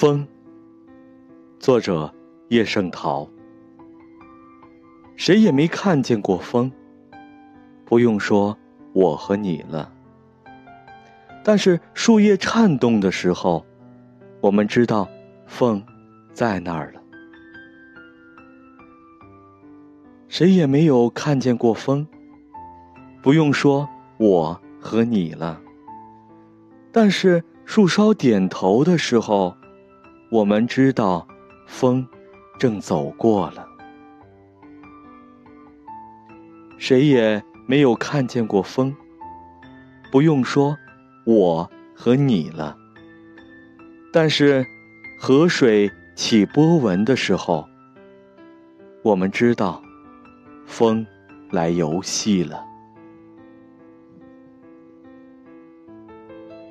风，作者叶圣陶。谁也没看见过风，不用说我和你了。但是树叶颤动的时候，我们知道风在那儿了。谁也没有看见过风，不用说我和你了。但是树梢点头的时候。我们知道，风正走过了。谁也没有看见过风，不用说我和你了。但是，河水起波纹的时候，我们知道，风来游戏了。